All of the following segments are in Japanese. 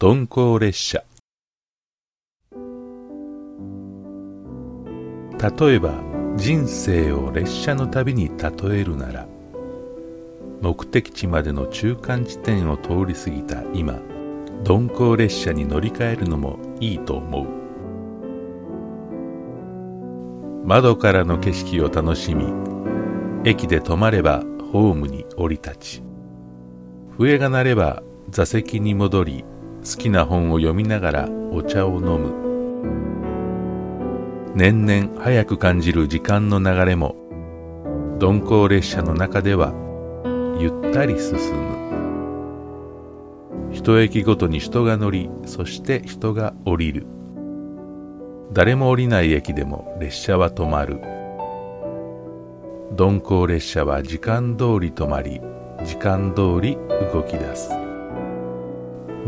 鈍行列車。例えば人生を列車の旅に例えるなら目的地までの中間地点を通り過ぎた今鈍行列車に乗り換えるのもいいと思う。窓からの景色を楽しみ駅で止まればホームに降り立ち笛が鳴れば座席に戻り好きな本を読みながらお茶を飲む。年々早く感じる時間の流れも鈍行列車の中ではゆったり進む。一駅ごとに人が乗りそして人が降りる。誰も降りない駅でも列車は止まる。鈍行列車は時間通り止まり時間通り動き出す。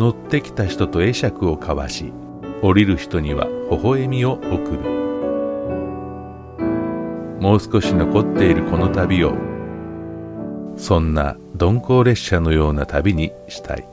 乗ってきた人と会釈を交わし降りる人には微笑みを送る。もう少し残っているこの旅をそんな鈍行列車のような旅にしたい。